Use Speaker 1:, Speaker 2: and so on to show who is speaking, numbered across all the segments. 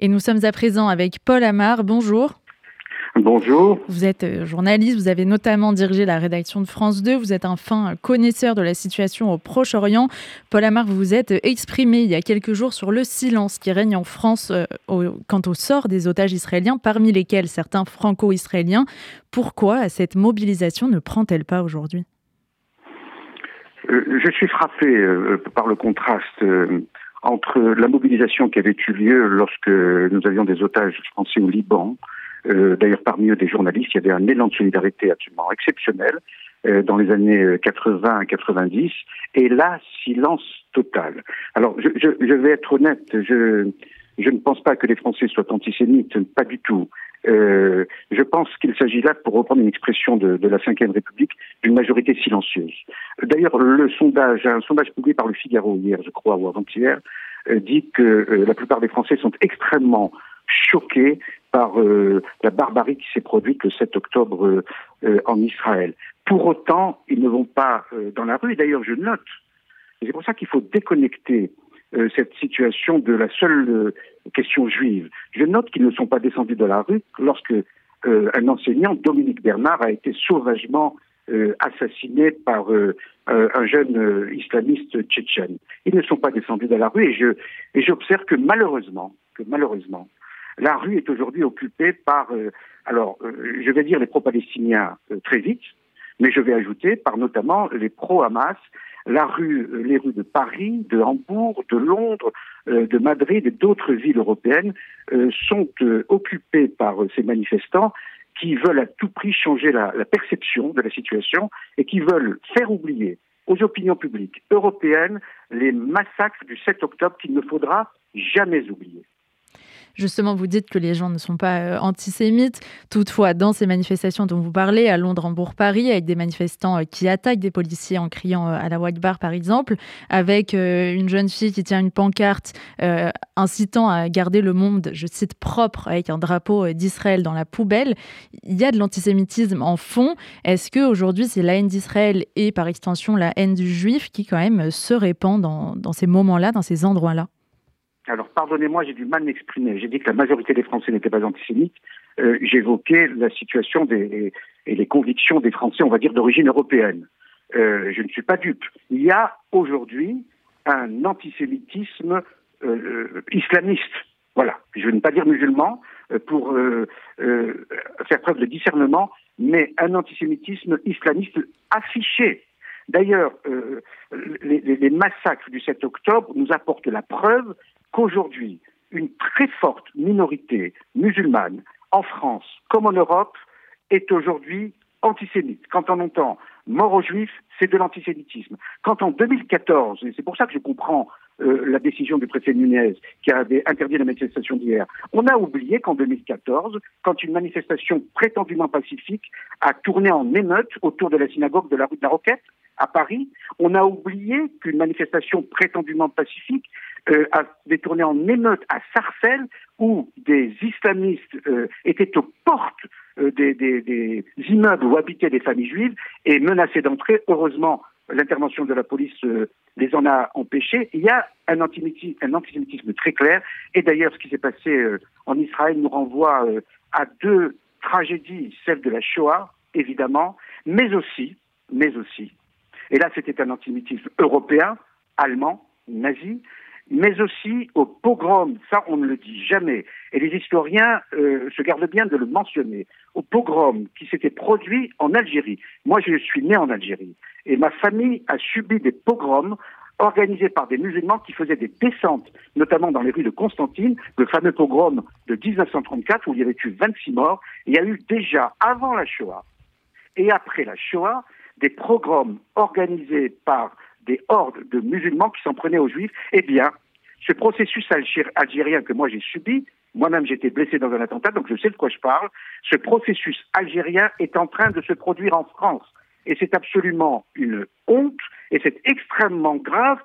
Speaker 1: Et nous sommes à présent avec Paul Amar. Bonjour.
Speaker 2: Bonjour.
Speaker 1: Vous êtes euh, journaliste, vous avez notamment dirigé la rédaction de France 2, vous êtes un fin connaisseur de la situation au Proche-Orient. Paul Amar, vous vous êtes exprimé il y a quelques jours sur le silence qui règne en France euh, quant au sort des otages israéliens, parmi lesquels certains franco-israéliens. Pourquoi cette mobilisation ne prend-elle pas aujourd'hui?
Speaker 2: Euh, Je suis frappé par le contraste entre la mobilisation qui avait eu lieu lorsque nous avions des otages français au Liban, euh, d'ailleurs, parmi eux, des journalistes, il y avait un élan de solidarité absolument exceptionnel euh, dans les années 80 90. Et là, silence total. Alors, je, je, je vais être honnête, je, je ne pense pas que les Français soient antisémites, pas du tout. Euh, je pense qu'il s'agit là, pour reprendre une expression de, la Ve République, d'une majorité silencieuse. D'ailleurs, le sondage, un sondage publié par le Figaro hier, je crois, ou avant-hier, euh, dit que euh, la plupart des Français sont extrêmement choqués par la barbarie qui s'est produite le 7 octobre en Israël. Pour autant, ils ne vont pas dans la rue. Et d'ailleurs, je note, c'est pour ça qu'il faut déconnecter cette situation de la seule question juive. Je note qu'ils ne sont pas descendus de la rue lorsque un enseignant, Dominique Bernard, a été sauvagement assassiné par un jeune islamiste tchétchène. Ils ne sont pas descendus de la rue et je et j'observe que malheureusement, que malheureusement, la rue est aujourd'hui occupée par, euh, alors, euh, je vais dire les pro-palestiniens euh, très vite, mais je vais ajouter par notamment les pro-Hamas. La les rues de Paris, de Hambourg, de Londres, de Madrid et d'autres villes européennes sont occupées par ces manifestants qui veulent à tout prix changer la, la perception de la situation et qui veulent faire oublier aux opinions publiques européennes les massacres du 7 octobre qu'il ne faudra jamais oublier.
Speaker 1: Justement, vous dites que les gens ne sont pas euh, antisémites. Toutefois, dans ces manifestations dont vous parlez, à Londres, Hambourg, Paris, avec des manifestants euh, qui attaquent des policiers en criant euh, à la Bar, par exemple, avec une jeune fille qui tient une pancarte incitant à garder le monde, je cite, propre, avec un drapeau d'Israël dans la poubelle, il y a de l'antisémitisme en fond. Est-ce qu'aujourd'hui, c'est la haine d'Israël et par extension la haine du juif qui quand même se répand dans ces moments-là, dans ces endroits-là?
Speaker 2: Alors, pardonnez-moi, j'ai du mal m'exprimer. J'ai dit que la majorité des Français n'étaient pas antisémites. Euh, J'évoquais la situation et les convictions des Français, on va dire, d'origine européenne. Euh, je ne suis pas dupe. Il y a aujourd'hui un antisémitisme euh, islamiste. Voilà. Je ne veux pas dire musulman pour faire preuve de discernement, mais un antisémitisme islamiste affiché. D'ailleurs, les, les, massacres du 7 octobre nous apportent la preuve qu'aujourd'hui, une très forte minorité musulmane en France comme en Europe est aujourd'hui antisémite. Quand on entend mort aux juifs, c'est de l'antisémitisme. Quand en 2014, et c'est pour ça que je comprends euh, la décision du préfet Nunez qui avait interdit la manifestation d'hier, on a oublié qu'en 2014, quand une manifestation prétendument pacifique a tourné en émeute autour de la synagogue de la rue de la Roquette à Paris, on a oublié qu'une manifestation prétendument pacifique euh, a détourné en émeute à Sarcelles, où des islamistes euh, étaient aux portes euh, des, des, des, immeubles où habitaient des familles juives et menaçaient d'entrer. Heureusement, l'intervention de la police euh, les en a empêchés. Il y a un antisémitisme, un antisémitisme très clair. Et d'ailleurs, ce qui s'est passé euh, en Israël nous renvoie à deux tragédies, celle de la Shoah, évidemment, mais aussi, mais aussi, et là c'était un antisémitisme européen, allemand, nazi, mais aussi au pogrom, ça on ne le dit jamais, et les historiens euh, se gardent bien de le mentionner, au pogrom qui s'était produit en Algérie. Moi je suis né en Algérie, et ma famille a subi des pogroms organisés par des musulmans qui faisaient des descentes, notamment dans les rues de Constantine, le fameux pogrom de 1934 où il y avait eu 26 morts. Il y a eu déjà, avant la Shoah et après la Shoah, des pogroms organisés par des hordes de musulmans qui s'en prenaient aux juifs, eh bien, ce processus algérien que moi j'ai subi, moi-même j'ai été blessé dans un attentat, donc je sais de quoi je parle, ce processus algérien est en train de se produire en France. Et c'est absolument une honte, et c'est extrêmement grave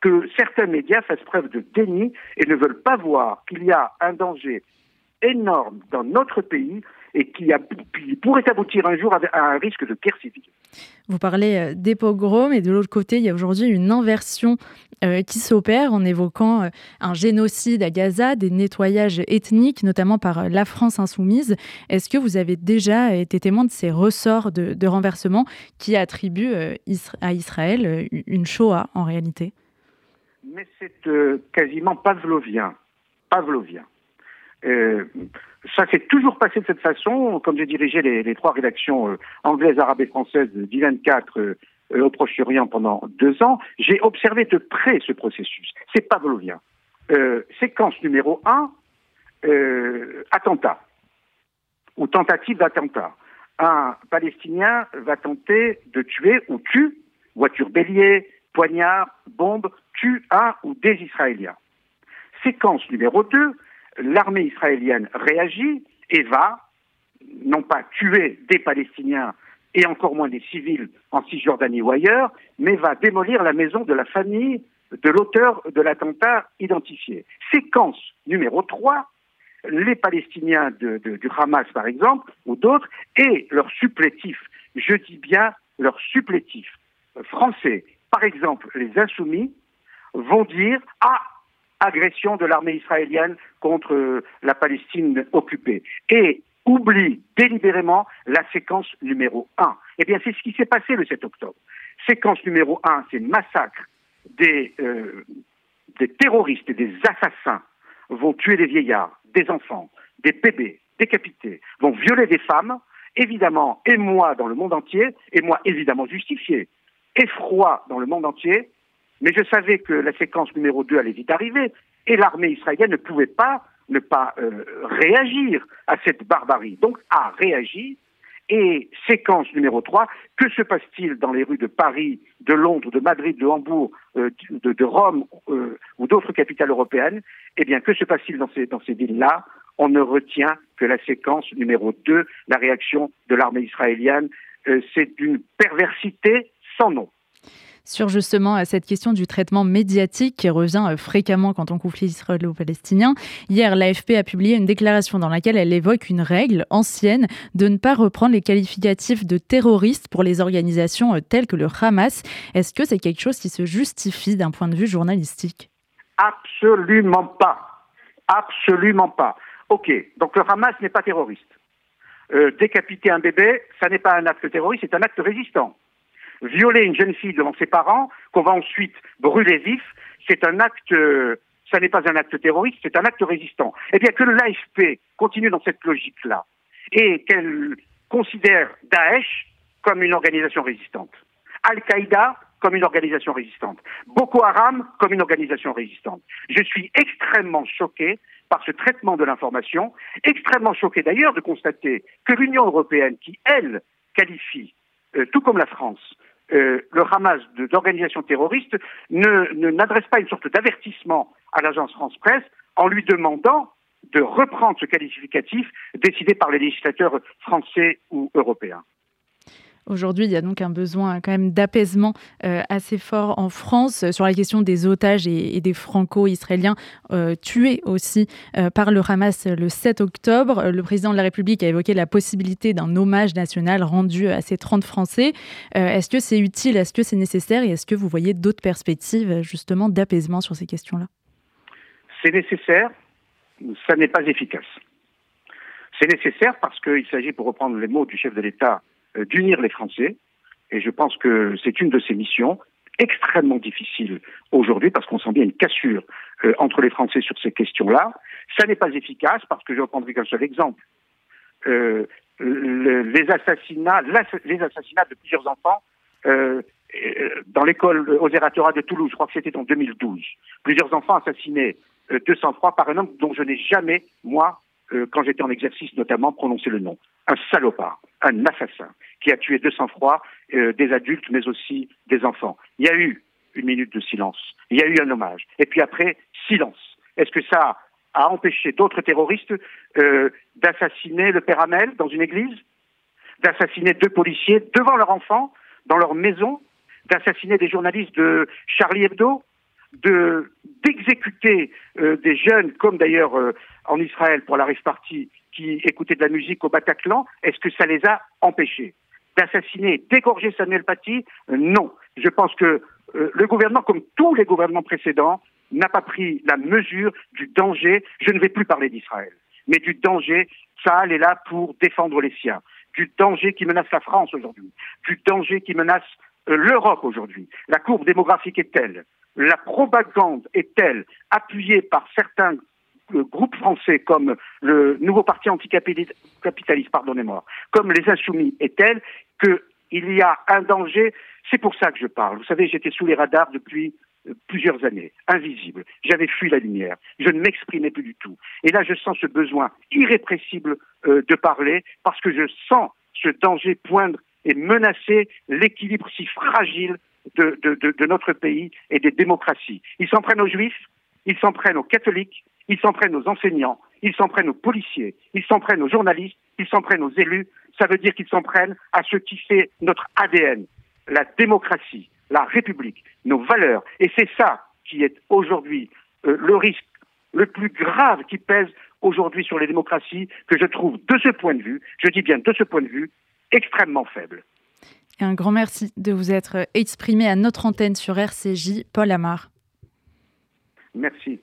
Speaker 2: que certains médias fassent preuve de déni et ne veulent pas voir qu'il y a un danger énorme dans notre pays et qui, pourrait aboutir un jour à un risque de guerre civile.
Speaker 1: Vous parlez euh, des pogroms et de l'autre côté, il y a aujourd'hui une inversion euh, qui s'opèrent en évoquant euh, un génocide à Gaza, des nettoyages ethniques, notamment par la France insoumise. Est-ce que vous avez déjà été témoin de ces ressorts de, renversement qui attribuent à Israël une Shoah en réalité?
Speaker 2: Mais c'est quasiment pavlovien. Pavlovien. Ça s'est toujours passé de cette façon. Comme j'ai dirigé les, trois rédactions anglaises, arabes et françaises d'I24 euh, au Proche-Orient pendant deux ans, j'ai observé de près ce processus. C'est pavlovien. Euh, séquence numéro un, euh, attentat ou tentative d'attentat. Un Palestinien va tenter de tuer ou tue, voiture bélier, poignard, bombe, tue un ou des Israéliens. Séquence numéro deux, l'armée israélienne réagit et va, non pas tuer des Palestiniens et encore moins des civils en Cisjordanie ou ailleurs, mais va démolir la maison de la famille de l'auteur de l'attentat identifié. Séquence numéro 3, les Palestiniens du Hamas, par exemple, ou d'autres, et leurs supplétifs, je dis bien leurs supplétifs français, par exemple les insoumis, vont dire Ah, agression de l'armée israélienne contre la Palestine occupée. Et oublie délibérément la séquence numéro 1. Eh bien, c'est ce qui s'est passé le 7 octobre. Séquence numéro 1, c'est massacre des, euh, des terroristes et des assassins vont tuer des vieillards, des enfants, des bébés, décapités, vont violer des femmes, évidemment, et moi dans le monde entier, et moi évidemment justifié, effroi dans le monde entier, mais je savais que la séquence numéro 2 allait vite arriver, et l'armée israélienne ne pouvait pas ne pas euh, réagir à cette barbarie. Donc a réagi. Et séquence numéro 3, que se passe-t-il dans les rues de Paris, de Londres, de Madrid, de Hambourg, euh, de, Rome euh, ou d'autres capitales européennes? Eh bien, que se passe-t-il dans ces, dans ces villes-là? On ne retient que la séquence numéro 2, la réaction de l'armée israélienne. C'est d'une perversité sans nom
Speaker 1: sur justement euh, cette question du traitement médiatique qui revient euh, fréquemment quand on conflit israélo-palestinien. Hier, l'AFP a publié une déclaration dans laquelle elle évoque une règle ancienne de ne pas reprendre les qualificatifs de terroristes pour les organisations euh, telles que le Hamas. Est-ce que c'est quelque chose qui se justifie d'un point de vue journalistique?
Speaker 2: Absolument pas. Absolument pas. Ok, donc le Hamas n'est pas terroriste. décapiter un bébé, ça n'est pas un acte terroriste, c'est un acte résistant violer une jeune fille devant ses parents, qu'on va ensuite brûler vif, c'est un acte, euh, ça n'est pas un acte terroriste, c'est un acte résistant. Eh bien, que l'AFP continue dans cette logique-là et qu'elle considère Daesh comme une organisation résistante, Al-Qaïda comme une organisation résistante, Boko Haram comme une organisation résistante. Je suis extrêmement choqué par ce traitement de l'information, extrêmement choqué d'ailleurs de constater que l'Union européenne, qui, elle, qualifie, euh, tout comme la France, euh, le Hamas d'organisations terroristes ne n'adresse pas une sorte d'avertissement à l'agence France Presse en lui demandant de reprendre ce qualificatif décidé par les législateurs français ou européens.
Speaker 1: Aujourd'hui, il y a donc un besoin quand même d'apaisement euh, assez fort en France euh, sur la question des otages et, des franco-israéliens euh, tués aussi par le Hamas le 7 octobre. Le président de la République a évoqué la possibilité d'un hommage national rendu à ces 30 Français. est-ce que c'est utile, est-ce que c'est nécessaire? Et est-ce que vous voyez d'autres perspectives justement d'apaisement sur ces questions-là?
Speaker 2: C'est nécessaire, ça n'est pas efficace. C'est nécessaire parce qu'il s'agit, pour reprendre les mots du chef de l'État, d'unir les Français. Et je pense que c'est une de ces missions extrêmement difficiles aujourd'hui parce qu'on sent bien une cassure euh, entre les Français sur ces questions-là. Ça n'est pas efficace parce que je ne reprendrai qu'un seul exemple. Euh, les assassinats, les assassinats de plusieurs enfants dans l'école aux de Toulouse, je crois que c'était en 2012. Plusieurs enfants assassinés de sang-froid par un homme dont je n'ai jamais, moi, quand j'étais en exercice notamment, prononcé le nom. Un salopard un assassin qui a tué de sang-froid euh, des adultes, mais aussi des enfants. Il y a eu une minute de silence, il y a eu un hommage, et puis après, silence. Est-ce que ça a empêché d'autres terroristes euh, d'assassiner le père Hamel dans une église, d'assassiner deux policiers devant leur enfant, dans leur maison, d'assassiner des journalistes de Charlie Hebdo, de d'exécuter euh, des jeunes, comme d'ailleurs en Israël pour la rive partie, qui écoutaient de la musique au Bataclan, est-ce que ça les a empêchés D'assassiner, d'égorger Samuel Paty Non. Je pense que euh, le gouvernement, comme tous les gouvernements précédents, n'a pas pris la mesure du danger. Je ne vais plus parler d'Israël, mais du danger. Saal est là pour défendre les siens. Du danger qui menace la France aujourd'hui. Du danger qui menace euh, l'Europe aujourd'hui. La courbe démographique est telle. La propagande est telle, appuyée par certains euh, groupes français comme le nouveau parti anticapitaliste, pardonnez-moi, comme les Insoumis est telle qu'il y a un danger. C'est pour ça que je parle. Vous savez, j'étais sous les radars depuis euh, plusieurs années, invisible. J'avais fui la lumière. Je ne m'exprimais plus du tout. Et là, je sens ce besoin irrépressible euh, de parler parce que je sens ce danger poindre et menacer l'équilibre si fragile de, de, notre pays et des démocraties. Ils s'en prennent aux juifs, ils s'en prennent aux catholiques, ils s'en prennent aux enseignants, ils s'en prennent aux policiers, ils s'en prennent aux journalistes, ils s'en prennent aux élus. Ça veut dire qu'ils s'en prennent à ce qui fait notre ADN, la démocratie, la République, nos valeurs. Et c'est ça qui est aujourd'hui euh, le risque le plus grave qui pèse aujourd'hui sur les démocraties, que je trouve de ce point de vue, je dis bien de ce point de vue, extrêmement faible.
Speaker 1: Et un grand merci de vous être exprimé à notre antenne sur RCJ, Paul Amar.
Speaker 2: Merci.